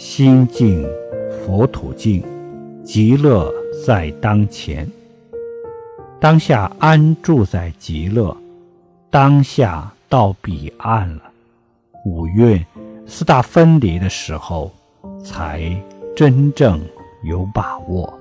心静佛土静极乐在当前。当下安住在极乐当下到彼岸了。五蕴四大分离的时候才真正有把握。